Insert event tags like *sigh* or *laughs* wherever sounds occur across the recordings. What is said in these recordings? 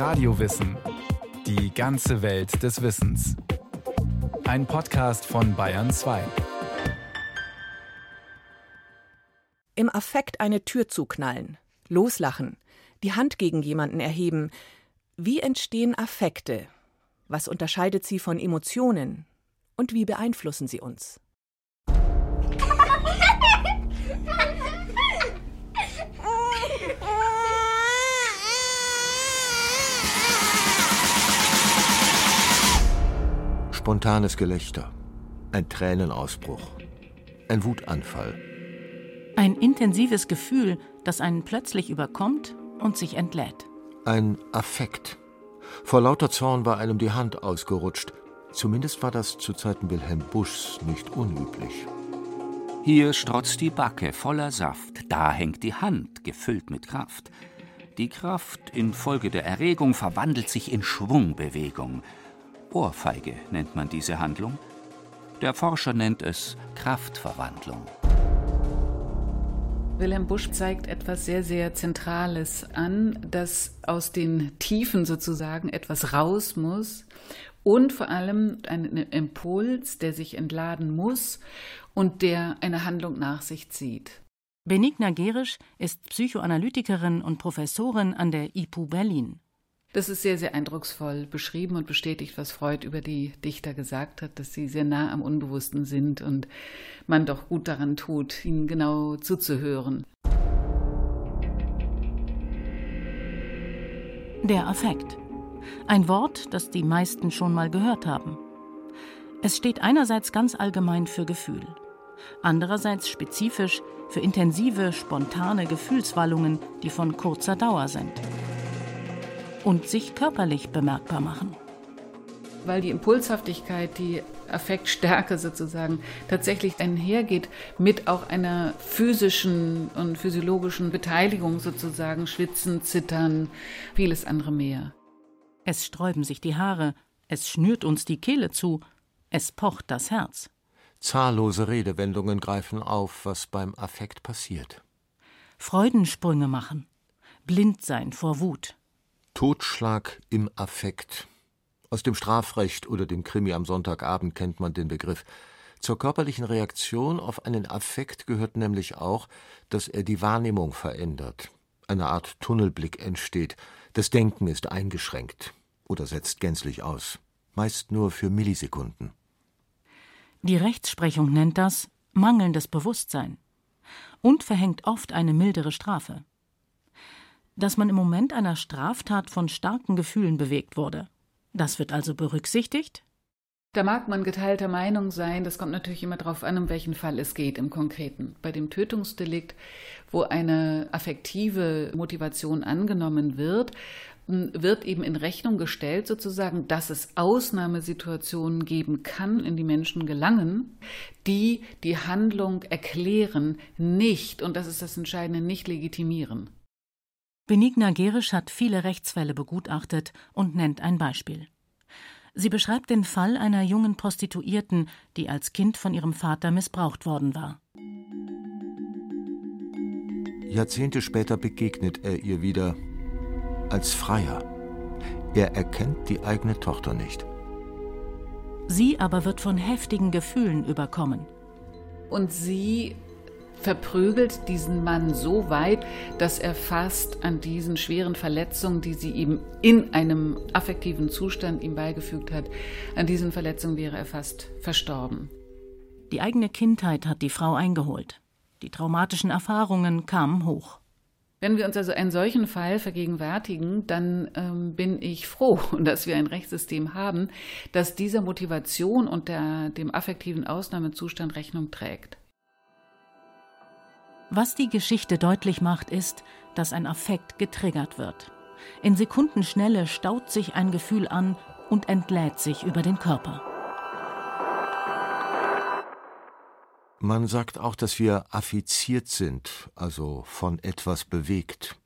Radiowissen. Die ganze Welt des Wissens. Ein Podcast von Bayern 2. Im Affekt eine Tür zuknallen, loslachen, die Hand gegen jemanden erheben. Wie entstehen Affekte? Was unterscheidet sie von Emotionen? Und wie beeinflussen sie uns? Spontanes Gelächter, ein Tränenausbruch, ein Wutanfall. Ein intensives Gefühl, das einen plötzlich überkommt und sich entlädt. Ein Affekt. Vor lauter Zorn war einem die Hand ausgerutscht. Zumindest war das zu Zeiten Wilhelm Buschs nicht unüblich. Hier strotzt die Backe voller Saft, da hängt die Hand gefüllt mit Kraft. Die Kraft infolge der Erregung verwandelt sich in Schwungbewegung. Ohrfeige nennt man diese Handlung. Der Forscher nennt es Kraftverwandlung. Wilhelm Busch zeigt etwas sehr, sehr Zentrales an, dass aus den Tiefen sozusagen etwas raus muss und vor allem ein Impuls, der sich entladen muss und der eine Handlung nach sich zieht. Benigna Gerisch ist Psychoanalytikerin und Professorin an der IPU Berlin. Das ist sehr, sehr eindrucksvoll beschrieben und bestätigt, was Freud über die Dichter gesagt hat, dass sie sehr nah am Unbewussten sind und man doch gut daran tut, ihnen genau zuzuhören. Der Affekt. Ein Wort, das die meisten schon mal gehört haben. Es steht einerseits ganz allgemein für Gefühl, andererseits spezifisch für intensive, spontane Gefühlswallungen, die von kurzer Dauer sind und sich körperlich bemerkbar machen. Weil die Impulshaftigkeit, die Affektstärke sozusagen tatsächlich einhergeht mit auch einer physischen und physiologischen Beteiligung sozusagen, Schwitzen, Zittern, vieles andere mehr. Es sträuben sich die Haare, es schnürt uns die Kehle zu, es pocht das Herz. Zahllose Redewendungen greifen auf, was beim Affekt passiert. Freudensprünge machen, blind sein vor Wut, Totschlag im Affekt. Aus dem Strafrecht oder dem Krimi am Sonntagabend kennt man den Begriff. Zur körperlichen Reaktion auf einen Affekt gehört nämlich auch, dass er die Wahrnehmung verändert. Eine Art Tunnelblick entsteht. Das Denken ist eingeschränkt oder setzt gänzlich aus. Meist nur für Millisekunden. Die Rechtsprechung nennt das mangelndes Bewusstsein und verhängt oft eine mildere Strafe dass man im Moment einer Straftat von starken Gefühlen bewegt wurde. Das wird also berücksichtigt? Da mag man geteilter Meinung sein, das kommt natürlich immer darauf an, um welchen Fall es geht im Konkreten. Bei dem Tötungsdelikt, wo eine affektive Motivation angenommen wird, wird eben in Rechnung gestellt, sozusagen, dass es Ausnahmesituationen geben kann, in die Menschen gelangen, die die Handlung erklären, nicht, und das ist das Entscheidende, nicht legitimieren. Benigna Gerisch hat viele Rechtsfälle begutachtet und nennt ein Beispiel. Sie beschreibt den Fall einer jungen Prostituierten, die als Kind von ihrem Vater missbraucht worden war. Jahrzehnte später begegnet er ihr wieder als Freier. Er erkennt die eigene Tochter nicht. Sie aber wird von heftigen Gefühlen überkommen. Und sie verprügelt diesen Mann so weit, dass er fast an diesen schweren Verletzungen, die sie ihm in einem affektiven Zustand ihm beigefügt hat, an diesen Verletzungen wäre er fast verstorben. Die eigene Kindheit hat die Frau eingeholt. Die traumatischen Erfahrungen kamen hoch. Wenn wir uns also einen solchen Fall vergegenwärtigen, dann ähm, bin ich froh, *laughs* dass wir ein Rechtssystem haben, das dieser Motivation und der, dem affektiven Ausnahmezustand Rechnung trägt. Was die Geschichte deutlich macht, ist, dass ein Affekt getriggert wird. In Sekundenschnelle staut sich ein Gefühl an und entlädt sich über den Körper. Man sagt auch, dass wir affiziert sind, also von etwas bewegt.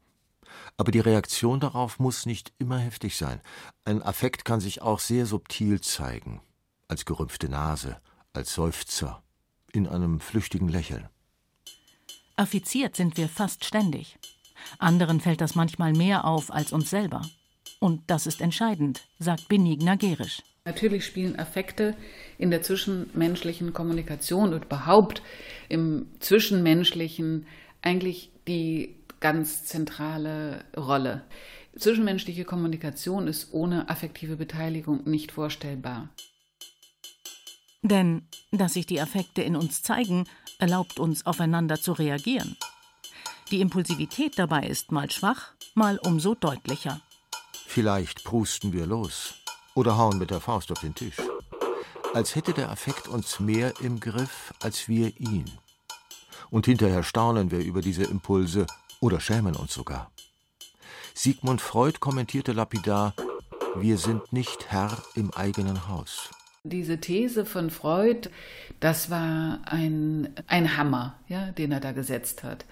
Aber die Reaktion darauf muss nicht immer heftig sein. Ein Affekt kann sich auch sehr subtil zeigen, als gerümpfte Nase, als Seufzer, in einem flüchtigen Lächeln. Affiziert sind wir fast ständig. Anderen fällt das manchmal mehr auf als uns selber. Und das ist entscheidend, sagt Benigna Gerisch. Natürlich spielen Affekte in der zwischenmenschlichen Kommunikation und überhaupt im Zwischenmenschlichen eigentlich die ganz zentrale Rolle. Zwischenmenschliche Kommunikation ist ohne affektive Beteiligung nicht vorstellbar. Denn dass sich die Affekte in uns zeigen, erlaubt uns aufeinander zu reagieren. Die Impulsivität dabei ist mal schwach, mal umso deutlicher. Vielleicht prusten wir los oder hauen mit der Faust auf den Tisch. Als hätte der Affekt uns mehr im Griff als wir ihn. Und hinterher staunen wir über diese Impulse oder schämen uns sogar. Sigmund Freud kommentierte lapidar: Wir sind nicht Herr im eigenen Haus. Diese These von Freud, das war ein, ein Hammer, ja, den er da gesetzt hat.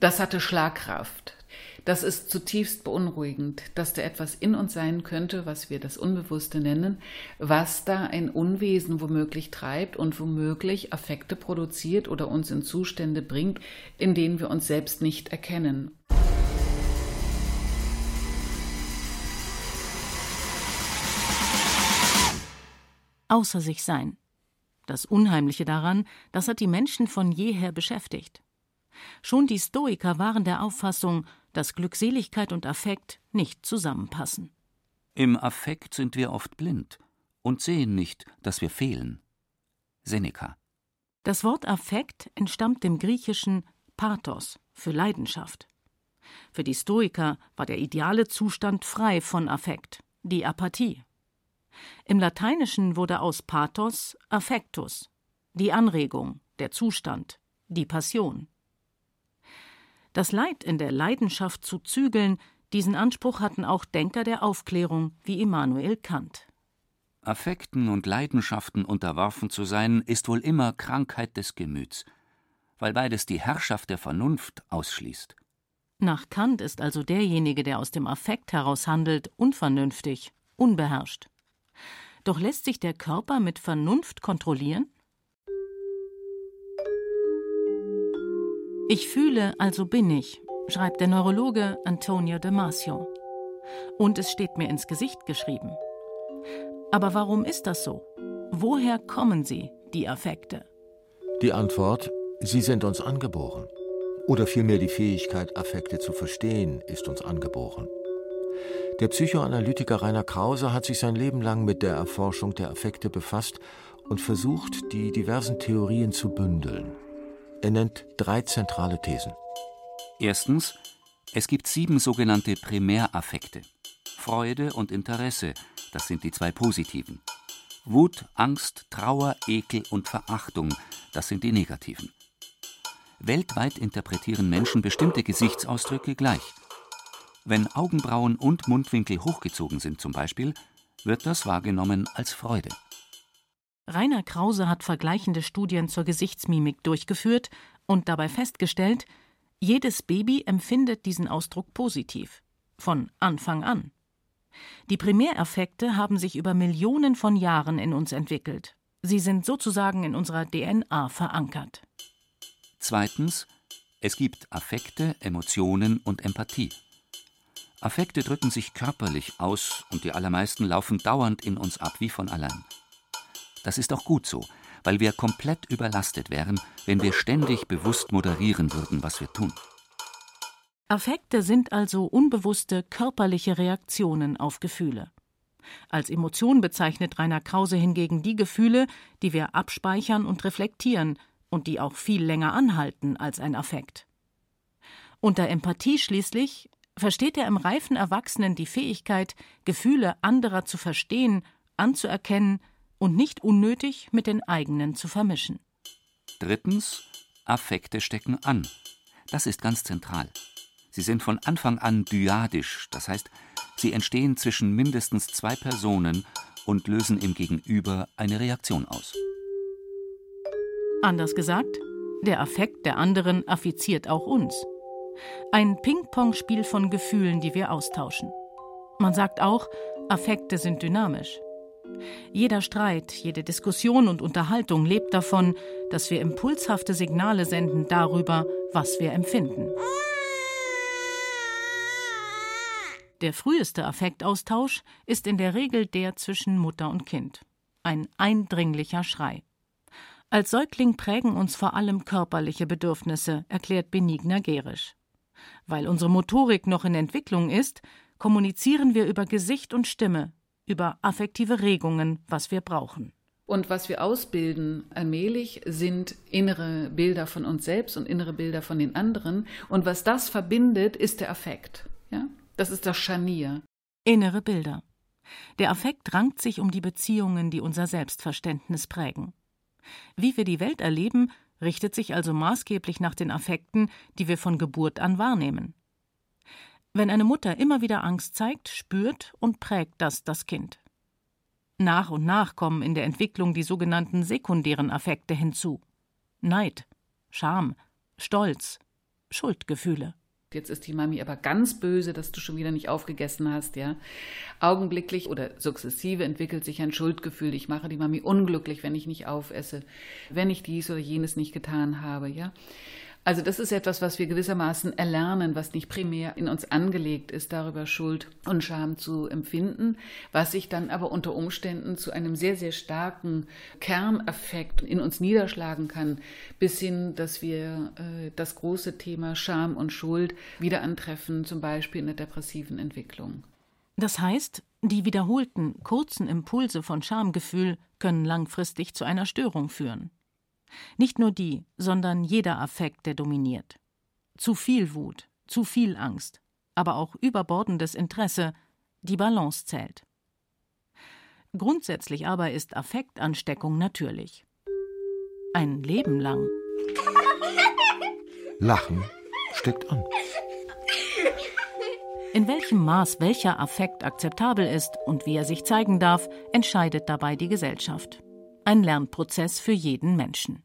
Das hatte Schlagkraft. Das ist zutiefst beunruhigend, dass da etwas in uns sein könnte, was wir das Unbewusste nennen, was da ein Unwesen womöglich treibt und womöglich Affekte produziert oder uns in Zustände bringt, in denen wir uns selbst nicht erkennen. Außer sich sein. Das Unheimliche daran, das hat die Menschen von jeher beschäftigt. Schon die Stoiker waren der Auffassung, dass Glückseligkeit und Affekt nicht zusammenpassen. Im Affekt sind wir oft blind und sehen nicht, dass wir fehlen. Seneca. Das Wort Affekt entstammt dem griechischen Pathos für Leidenschaft. Für die Stoiker war der ideale Zustand frei von Affekt, die Apathie. Im Lateinischen wurde aus Pathos Affectus, die Anregung, der Zustand, die Passion. Das Leid in der Leidenschaft zu zügeln, diesen Anspruch hatten auch Denker der Aufklärung wie Immanuel Kant. Affekten und Leidenschaften unterworfen zu sein, ist wohl immer Krankheit des Gemüts, weil beides die Herrschaft der Vernunft ausschließt. Nach Kant ist also derjenige, der aus dem Affekt heraus handelt, unvernünftig, unbeherrscht. Doch lässt sich der Körper mit Vernunft kontrollieren? Ich fühle, also bin ich, schreibt der Neurologe Antonio Damasio. Und es steht mir ins Gesicht geschrieben. Aber warum ist das so? Woher kommen sie, die Affekte? Die Antwort, sie sind uns angeboren. Oder vielmehr die Fähigkeit, Affekte zu verstehen, ist uns angeboren. Der Psychoanalytiker Rainer Krause hat sich sein Leben lang mit der Erforschung der Affekte befasst und versucht, die diversen Theorien zu bündeln. Er nennt drei zentrale Thesen. Erstens, es gibt sieben sogenannte Primäraffekte. Freude und Interesse, das sind die zwei positiven. Wut, Angst, Trauer, Ekel und Verachtung, das sind die negativen. Weltweit interpretieren Menschen bestimmte Gesichtsausdrücke gleich. Wenn Augenbrauen und Mundwinkel hochgezogen sind zum Beispiel, wird das wahrgenommen als Freude. Rainer Krause hat vergleichende Studien zur Gesichtsmimik durchgeführt und dabei festgestellt, jedes Baby empfindet diesen Ausdruck positiv. Von Anfang an. Die Primäreffekte haben sich über Millionen von Jahren in uns entwickelt. Sie sind sozusagen in unserer DNA verankert. Zweitens, es gibt Affekte, Emotionen und Empathie. Affekte drücken sich körperlich aus und die allermeisten laufen dauernd in uns ab wie von allein. Das ist auch gut so, weil wir komplett überlastet wären, wenn wir ständig bewusst moderieren würden, was wir tun. Affekte sind also unbewusste körperliche Reaktionen auf Gefühle. Als Emotion bezeichnet Rainer Krause hingegen die Gefühle, die wir abspeichern und reflektieren und die auch viel länger anhalten als ein Affekt. Unter Empathie schließlich versteht er im reifen Erwachsenen die Fähigkeit, Gefühle anderer zu verstehen, anzuerkennen und nicht unnötig mit den eigenen zu vermischen. Drittens, Affekte stecken an. Das ist ganz zentral. Sie sind von Anfang an dyadisch, das heißt, sie entstehen zwischen mindestens zwei Personen und lösen im Gegenüber eine Reaktion aus. Anders gesagt, der Affekt der anderen affiziert auch uns. Ein Ping-Pong-Spiel von Gefühlen, die wir austauschen. Man sagt auch, Affekte sind dynamisch. Jeder Streit, jede Diskussion und Unterhaltung lebt davon, dass wir impulshafte Signale senden darüber, was wir empfinden. Der früheste Affektaustausch ist in der Regel der zwischen Mutter und Kind. Ein eindringlicher Schrei. Als Säugling prägen uns vor allem körperliche Bedürfnisse, erklärt Benigner Gerisch. Weil unsere Motorik noch in Entwicklung ist, kommunizieren wir über Gesicht und Stimme, über affektive Regungen, was wir brauchen. Und was wir ausbilden allmählich sind innere Bilder von uns selbst und innere Bilder von den anderen. Und was das verbindet, ist der Affekt. Ja? Das ist das Scharnier. Innere Bilder. Der Affekt rankt sich um die Beziehungen, die unser Selbstverständnis prägen. Wie wir die Welt erleben, richtet sich also maßgeblich nach den Affekten, die wir von Geburt an wahrnehmen. Wenn eine Mutter immer wieder Angst zeigt, spürt und prägt das das Kind. Nach und nach kommen in der Entwicklung die sogenannten sekundären Affekte hinzu. Neid, Scham, Stolz, Schuldgefühle. Jetzt ist die Mami aber ganz böse, dass du schon wieder nicht aufgegessen hast, ja. Augenblicklich oder sukzessive entwickelt sich ein Schuldgefühl. Ich mache die Mami unglücklich, wenn ich nicht aufesse, wenn ich dies oder jenes nicht getan habe, ja. Also das ist etwas, was wir gewissermaßen erlernen, was nicht primär in uns angelegt ist, darüber Schuld und Scham zu empfinden, was sich dann aber unter Umständen zu einem sehr, sehr starken Kerneffekt in uns niederschlagen kann, bis hin, dass wir äh, das große Thema Scham und Schuld wieder antreffen, zum Beispiel in der depressiven Entwicklung. Das heißt, die wiederholten, kurzen Impulse von Schamgefühl können langfristig zu einer Störung führen. Nicht nur die, sondern jeder Affekt, der dominiert. Zu viel Wut, zu viel Angst, aber auch überbordendes Interesse, die Balance zählt. Grundsätzlich aber ist Affektansteckung natürlich. Ein Leben lang. *laughs* Lachen steckt an. In welchem Maß welcher Affekt akzeptabel ist und wie er sich zeigen darf, entscheidet dabei die Gesellschaft ein Lernprozess für jeden Menschen.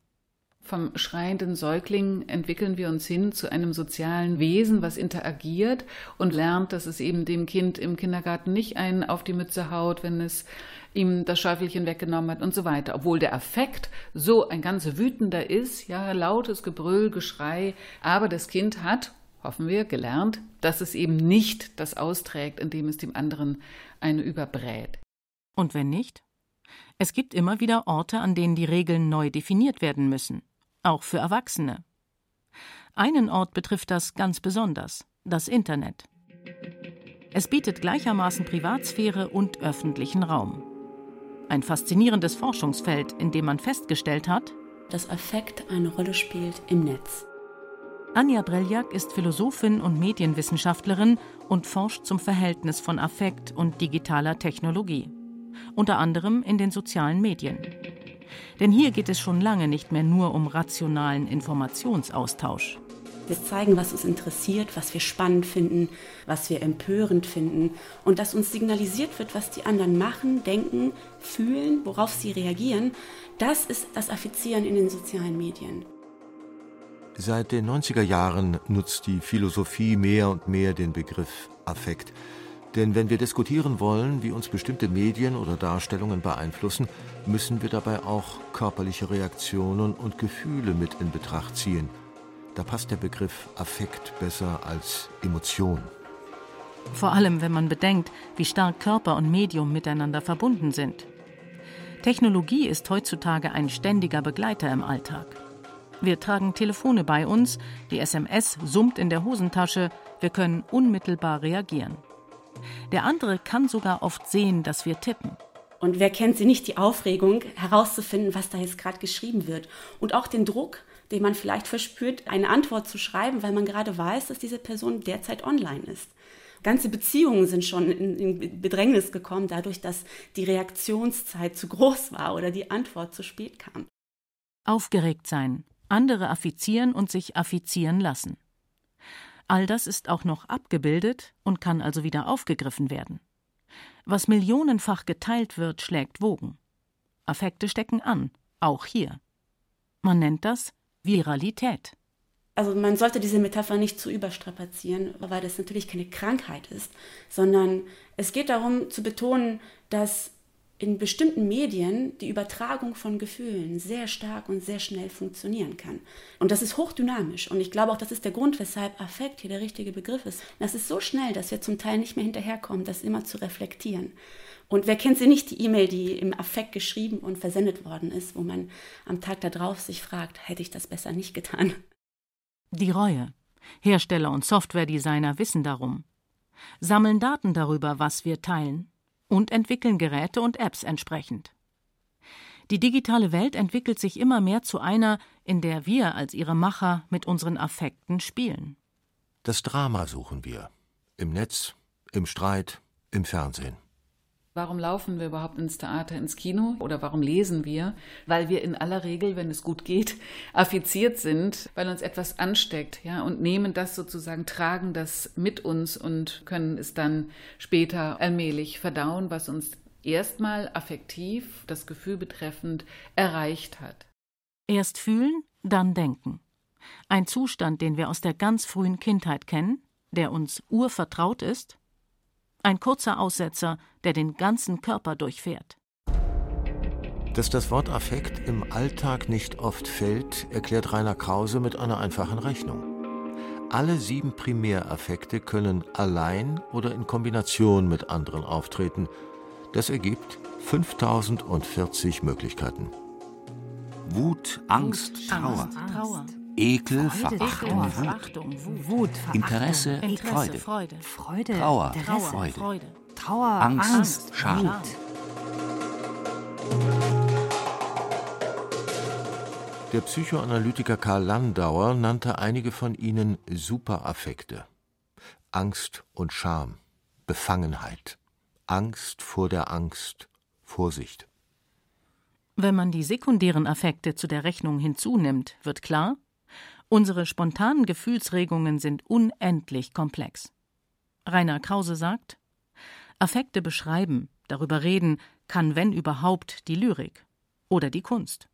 Vom schreienden Säugling entwickeln wir uns hin zu einem sozialen Wesen, was interagiert und lernt, dass es eben dem Kind im Kindergarten nicht einen auf die Mütze haut, wenn es ihm das Schäufelchen weggenommen hat und so weiter. Obwohl der Affekt so ein ganz wütender ist, ja, lautes Gebrüll, Geschrei, aber das Kind hat, hoffen wir, gelernt, dass es eben nicht das austrägt, indem es dem anderen eine überbrät. Und wenn nicht? Es gibt immer wieder Orte, an denen die Regeln neu definiert werden müssen, auch für Erwachsene. Einen Ort betrifft das ganz besonders, das Internet. Es bietet gleichermaßen Privatsphäre und öffentlichen Raum. Ein faszinierendes Forschungsfeld, in dem man festgestellt hat, dass Affekt eine Rolle spielt im Netz. Anja Breljak ist Philosophin und Medienwissenschaftlerin und forscht zum Verhältnis von Affekt und digitaler Technologie unter anderem in den sozialen Medien. Denn hier geht es schon lange nicht mehr nur um rationalen Informationsaustausch. Wir zeigen, was uns interessiert, was wir spannend finden, was wir empörend finden und dass uns signalisiert wird, was die anderen machen, denken, fühlen, worauf sie reagieren. Das ist das Affizieren in den sozialen Medien. Seit den 90er Jahren nutzt die Philosophie mehr und mehr den Begriff Affekt. Denn wenn wir diskutieren wollen, wie uns bestimmte Medien oder Darstellungen beeinflussen, müssen wir dabei auch körperliche Reaktionen und Gefühle mit in Betracht ziehen. Da passt der Begriff Affekt besser als Emotion. Vor allem, wenn man bedenkt, wie stark Körper und Medium miteinander verbunden sind. Technologie ist heutzutage ein ständiger Begleiter im Alltag. Wir tragen Telefone bei uns, die SMS summt in der Hosentasche, wir können unmittelbar reagieren. Der andere kann sogar oft sehen, dass wir tippen. Und wer kennt sie nicht, die Aufregung herauszufinden, was da jetzt gerade geschrieben wird. Und auch den Druck, den man vielleicht verspürt, eine Antwort zu schreiben, weil man gerade weiß, dass diese Person derzeit online ist. Ganze Beziehungen sind schon in, Bedrängnis gekommen, dadurch, dass die Reaktionszeit zu groß war oder die Antwort zu spät kam. Aufgeregt sein, andere affizieren und sich affizieren lassen. All das ist auch noch abgebildet und kann also wieder aufgegriffen werden. Was millionenfach geteilt wird, schlägt Wogen. Affekte stecken an, auch hier. Man nennt das Viralität. Also man sollte diese Metapher nicht zu überstrapazieren, weil das natürlich keine Krankheit ist, sondern es geht darum zu betonen, dass in bestimmten Medien die Übertragung von Gefühlen sehr stark und sehr schnell funktionieren kann. Und das ist hochdynamisch. Und ich glaube auch, das ist der Grund, weshalb Affekt hier der richtige Begriff ist. Das ist so schnell, dass wir zum Teil nicht mehr hinterherkommen, das immer zu reflektieren. Und wer kennt sie nicht, die E-Mail, die im Affekt geschrieben und versendet worden ist, wo man am Tag darauf sich fragt, hätte ich das besser nicht getan? Die Reue. Hersteller und Softwaredesigner wissen darum. Sammeln Daten darüber, was wir teilen und entwickeln Geräte und Apps entsprechend. Die digitale Welt entwickelt sich immer mehr zu einer, in der wir als ihre Macher mit unseren Affekten spielen. Das Drama suchen wir. Im Netz, im Streit, im Fernsehen. Warum laufen wir überhaupt ins Theater, ins Kino oder warum lesen wir? Weil wir in aller Regel, wenn es gut geht, *laughs* affiziert sind, weil uns etwas ansteckt, ja, und nehmen das sozusagen, tragen das mit uns und können es dann später allmählich verdauen, was uns erstmal affektiv, das Gefühl betreffend, erreicht hat. Erst fühlen, dann denken. Ein Zustand, den wir aus der ganz frühen Kindheit kennen, der uns urvertraut ist ein kurzer Aussetzer, der den ganzen Körper durchfährt. Dass das Wort Affekt im Alltag nicht oft fällt, erklärt Rainer Krause mit einer einfachen Rechnung. Alle sieben Primäraffekte können allein oder in Kombination mit anderen auftreten. Das ergibt 5040 Möglichkeiten. Wut, Angst, Trauer. Trauer. Ekel, Verachtung, Wut. Wut, Interesse, Freude. Freude, Trauer, Freude. Trauer, Angst, Scham. Der Psychoanalytiker Karl Landauer nannte einige von ihnen Superaffekte. Angst und Scham, Befangenheit, Angst vor der Angst, Vorsicht. Wenn man die sekundären Affekte zu der Rechnung hinzunimmt, wird klar, Unsere spontanen Gefühlsregungen sind unendlich komplex. Rainer Krause sagt, Affekte beschreiben, darüber reden, kann, wenn überhaupt, die Lyrik oder die Kunst.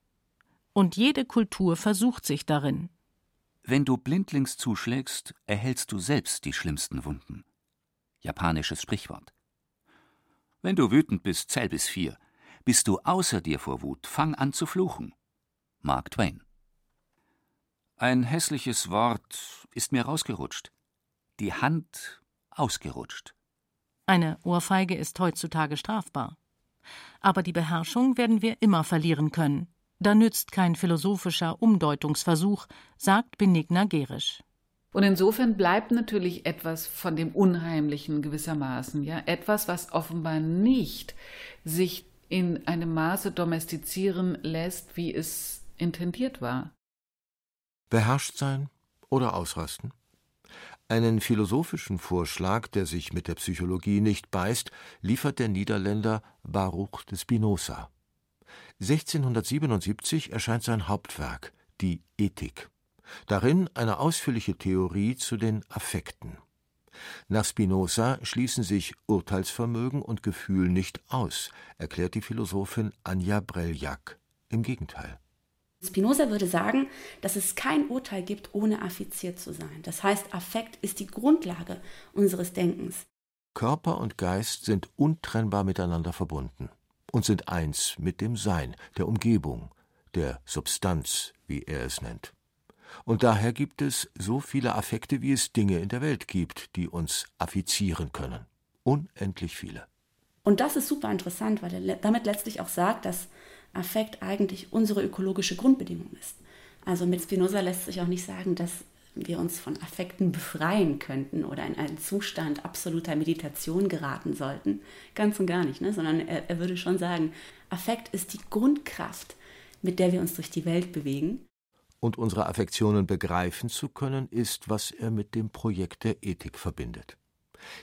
Und jede Kultur versucht sich darin. Wenn du blindlings zuschlägst, erhältst du selbst die schlimmsten Wunden. Japanisches Sprichwort. Wenn du wütend bist, zähl bis vier. Bist du außer dir vor Wut, fang an zu fluchen. Mark Twain. Ein hässliches Wort ist mir rausgerutscht. Die Hand ausgerutscht. Eine Ohrfeige ist heutzutage strafbar. Aber die Beherrschung werden wir immer verlieren können. Da nützt kein philosophischer Umdeutungsversuch, sagt Benigna Gerisch. Und insofern bleibt natürlich etwas von dem Unheimlichen gewissermaßen, ja, etwas, was offenbar nicht sich in einem Maße domestizieren lässt, wie es intendiert war. Beherrscht sein oder ausrasten? Einen philosophischen Vorschlag, der sich mit der Psychologie nicht beißt, liefert der Niederländer Baruch de Spinoza. 1677 erscheint sein Hauptwerk, die Ethik. Darin eine ausführliche Theorie zu den Affekten. Nach Spinoza schließen sich Urteilsvermögen und Gefühl nicht aus, erklärt die Philosophin Anja Breljak. Im Gegenteil. Spinoza würde sagen, dass es kein Urteil gibt, ohne affiziert zu sein. Das heißt, Affekt ist die Grundlage unseres Denkens. Körper und Geist sind untrennbar miteinander verbunden und sind eins mit dem Sein, der Umgebung, der Substanz, wie er es nennt. Und daher gibt es so viele Affekte, wie es Dinge in der Welt gibt, die uns affizieren können. Unendlich viele. Und das ist super interessant, weil er damit letztlich auch sagt, dass Affekt eigentlich unsere ökologische Grundbedingung ist. Also mit Spinoza lässt sich auch nicht sagen, dass wir uns von Affekten befreien könnten oder in einen Zustand absoluter Meditation geraten sollten. Ganz und gar nicht, ne? sondern er, er würde schon sagen, Affekt ist die Grundkraft, mit der wir uns durch die Welt bewegen. Und unsere Affektionen begreifen zu können, ist, was er mit dem Projekt der Ethik verbindet.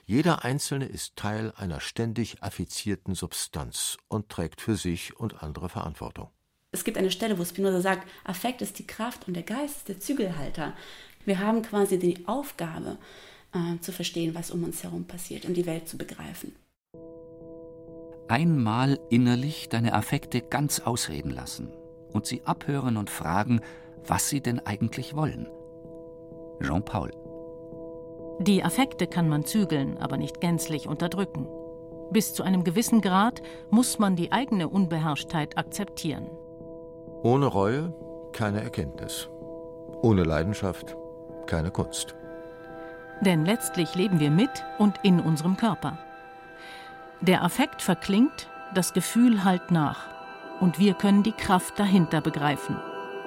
Jeder Einzelne ist Teil einer ständig affizierten Substanz und trägt für sich und andere Verantwortung. Es gibt eine Stelle, wo Spinoza sagt, Affekt ist die Kraft und der Geist ist der Zügelhalter. Wir haben quasi die Aufgabe, äh, zu verstehen, was um uns herum passiert und die Welt zu begreifen. Einmal innerlich deine Affekte ganz ausreden lassen und sie abhören und fragen, was sie denn eigentlich wollen. Jean Paul die Affekte kann man zügeln, aber nicht gänzlich unterdrücken. Bis zu einem gewissen Grad muss man die eigene Unbeherrschtheit akzeptieren. Ohne Reue keine Erkenntnis. Ohne Leidenschaft keine Kunst. Denn letztlich leben wir mit und in unserem Körper. Der Affekt verklingt, das Gefühl halt nach. Und wir können die Kraft dahinter begreifen.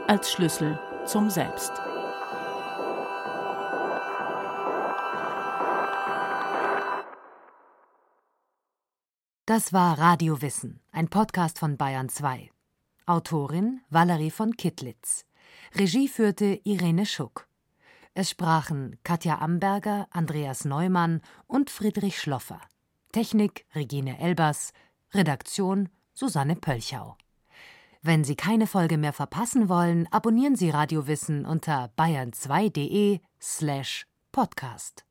Als Schlüssel zum Selbst. Das war Radio Wissen, ein Podcast von Bayern 2. Autorin Valerie von Kittlitz. Regie führte Irene Schuck. Es sprachen Katja Amberger, Andreas Neumann und Friedrich Schloffer. Technik Regine Elbers, Redaktion Susanne Pölchau. Wenn Sie keine Folge mehr verpassen wollen, abonnieren Sie Radio Wissen unter bayern2.de slash podcast.